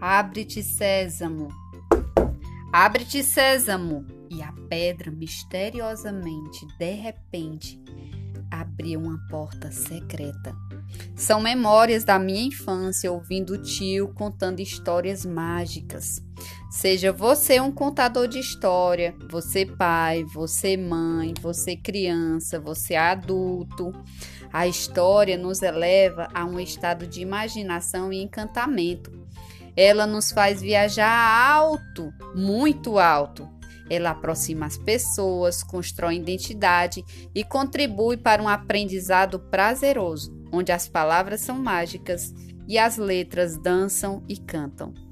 Abre-te, Sésamo. Abre-te, Sésamo. E a pedra, misteriosamente, de repente, abriu uma porta secreta. São memórias da minha infância ouvindo o tio contando histórias mágicas. Seja você um contador de história, você pai, você mãe, você criança, você adulto. A história nos eleva a um estado de imaginação e encantamento. Ela nos faz viajar alto, muito alto. Ela aproxima as pessoas, constrói identidade e contribui para um aprendizado prazeroso onde as palavras são mágicas e as letras dançam e cantam.